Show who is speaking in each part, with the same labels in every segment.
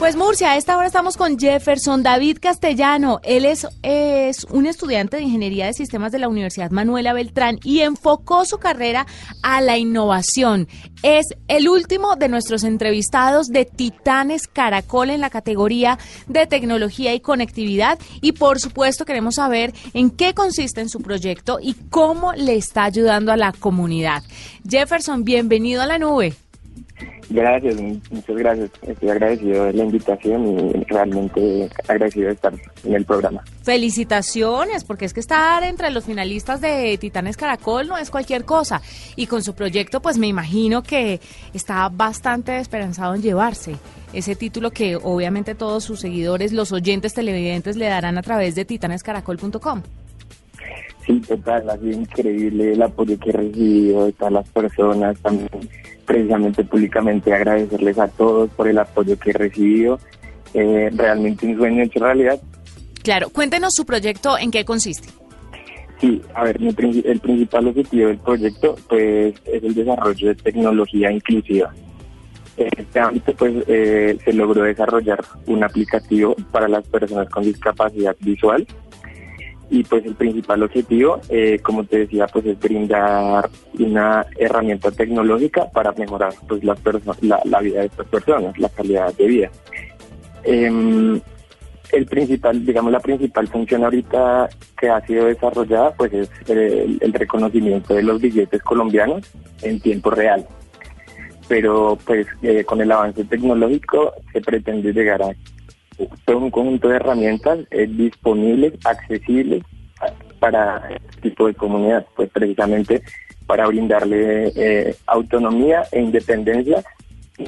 Speaker 1: Pues Murcia, a esta hora estamos con Jefferson David Castellano. Él es, es un estudiante de Ingeniería de Sistemas de la Universidad Manuela Beltrán y enfocó su carrera a la innovación. Es el último de nuestros entrevistados de Titanes Caracol en la categoría de tecnología y conectividad y por supuesto queremos saber en qué consiste en su proyecto y cómo le está ayudando a la comunidad. Jefferson, bienvenido a la nube.
Speaker 2: Gracias, muchas gracias. Estoy agradecido de la invitación y realmente agradecido de estar en el programa.
Speaker 1: Felicitaciones, porque es que estar entre los finalistas de Titanes Caracol no es cualquier cosa. Y con su proyecto, pues me imagino que está bastante esperanzado en llevarse ese título que obviamente todos sus seguidores, los oyentes televidentes, le darán a través de titanescaracol.com.
Speaker 2: Sí, total, ha sido increíble el apoyo que he recibido de todas las personas, también precisamente públicamente agradecerles a todos por el apoyo que he recibido. Eh, realmente un sueño hecho realidad.
Speaker 1: Claro, cuéntenos su proyecto, ¿en qué consiste?
Speaker 2: Sí, a ver, el principal objetivo del proyecto pues es el desarrollo de tecnología inclusiva. En este ámbito pues eh, se logró desarrollar un aplicativo para las personas con discapacidad visual y pues el principal objetivo, eh, como te decía, pues es brindar una herramienta tecnológica para mejorar pues las la, la, vida de estas personas, la calidad de vida. Em, el principal, digamos, la principal función ahorita que ha sido desarrollada pues es el, reconocimiento de los billetes colombianos en tiempo real. Pero pues eh, con el avance tecnológico se pretende llegar a todo un conjunto de herramientas disponibles, accesibles para este tipo de comunidad, pues precisamente para brindarle eh, autonomía e independencia,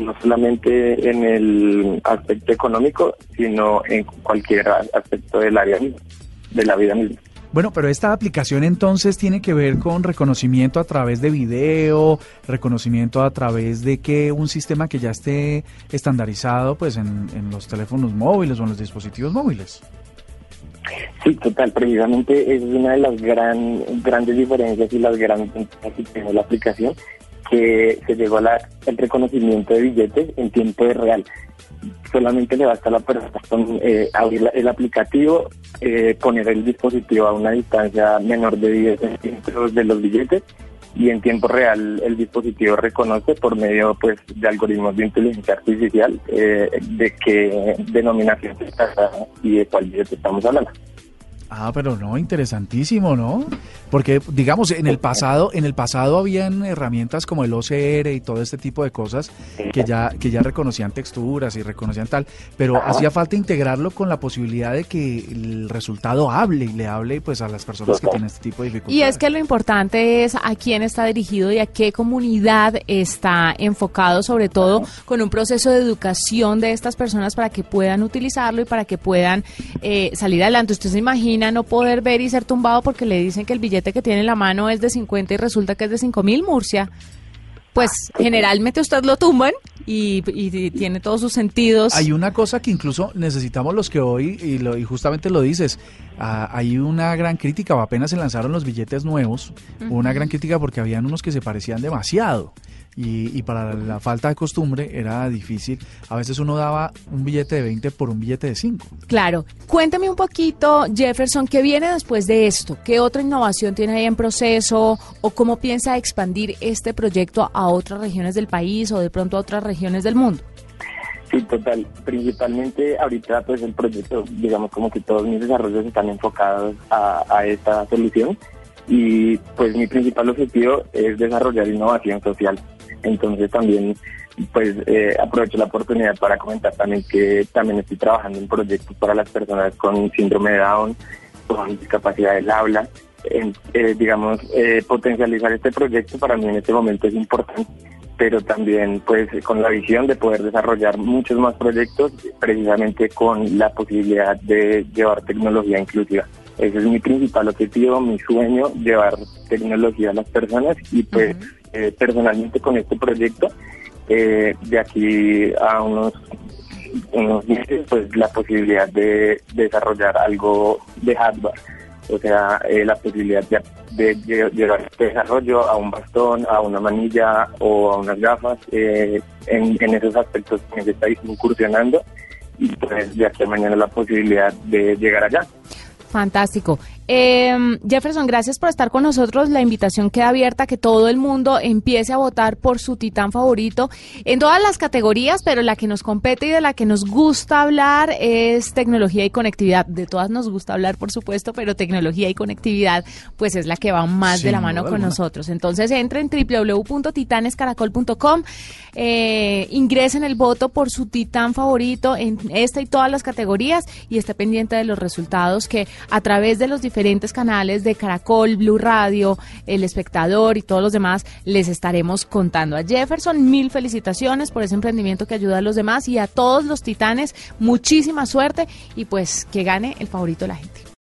Speaker 2: no solamente en el aspecto económico, sino en cualquier aspecto del área de la vida misma.
Speaker 3: Bueno, pero esta aplicación entonces tiene que ver con reconocimiento a través de video, reconocimiento a través de que un sistema que ya esté estandarizado pues en, los teléfonos móviles o en los dispositivos móviles.
Speaker 2: Sí, total, precisamente es una de las gran, grandes diferencias y las grandes ventajas que tiene la aplicación, que se llegó al reconocimiento de billetes en tiempo real solamente le basta a la persona eh, abrir el aplicativo, eh, poner el dispositivo a una distancia menor de 10 centímetros de los billetes y en tiempo real el dispositivo reconoce por medio pues de algoritmos de inteligencia artificial eh, de qué denominación se trata y de cuál billete estamos hablando.
Speaker 3: Ah, pero no, interesantísimo, ¿no? Porque, digamos, en el pasado, en el pasado habían herramientas como el OCR y todo este tipo de cosas que ya, que ya reconocían texturas y reconocían tal, pero hacía falta integrarlo con la posibilidad de que el resultado hable y le hable pues a las personas que tienen este tipo de dificultades.
Speaker 1: Y es que lo importante es a quién está dirigido y a qué comunidad está enfocado, sobre todo con un proceso de educación de estas personas para que puedan utilizarlo y para que puedan eh, salir adelante. Usted se imagina no poder ver y ser tumbado porque le dicen que el billete que tiene en la mano es de 50 y resulta que es de 5 mil, Murcia. Pues generalmente usted lo tumban y, tiene todos sus sentidos.
Speaker 3: Hay una cosa que incluso necesitamos los que hoy, y, lo, y justamente lo dices, ah, hay una gran crítica, o apenas se lanzaron los billetes nuevos, una gran crítica porque habían unos que se parecían demasiado y, para la falta de costumbre era difícil. A veces uno daba un billete de 20 por un billete de 5.
Speaker 1: Claro. Cuéntame un poquito, Jefferson, ¿qué viene después de esto? ¿Qué otra innovación tiene ahí en proceso o cómo piensa expandir este proyecto a otras regiones del país o de pronto a otras regiones del mundo?
Speaker 2: Sí, total. Principalmente ahorita pues el proyecto, digamos como que todos mis desarrollos están enfocados a, a esta solución y pues mi principal objetivo es desarrollar innovación social. Entonces también pues eh, aprovecho la oportunidad para comentar también que también estoy trabajando en proyectos para las personas con síndrome de Down, con discapacidad del habla eh, digamos, eh, potencializar este proyecto para mí en este momento es importante, pero también pues con la visión de poder desarrollar muchos más proyectos precisamente con la posibilidad de llevar tecnología inclusiva. Ese es mi principal objetivo, mi sueño, llevar tecnología a las personas y pues eh, personalmente con este proyecto, de aquí a unos unos meses pues la posibilidad de desarrollar algo de hardware o sea, eh, la posibilidad de, llevar este desarrollo a un bastón, a una manilla o a unas gafas, eh, en, en, esos aspectos que se está incursionando y pues de aquí a mañana la posibilidad de llegar allá.
Speaker 1: Fantástico. Eh, Jefferson, gracias por estar con nosotros. La invitación queda abierta que todo el mundo empiece a votar por su titán favorito en todas las categorías, pero la que nos compete y de la que nos gusta hablar es tecnología y conectividad. De todas nos gusta hablar, por supuesto, pero tecnología y conectividad, pues es la que va más de la mano con nosotros. Entonces, entre en www.titanescaracol.com, eh, ingresen el voto por su titán favorito en esta y todas las categorías y esté pendiente de los resultados que a través de los diferentes canales de Caracol, Blue Radio, El Espectador y todos los demás, les estaremos contando. A Jefferson, mil felicitaciones por ese emprendimiento que ayuda a los demás y a todos los titanes, muchísima suerte y pues que gane el favorito de la gente.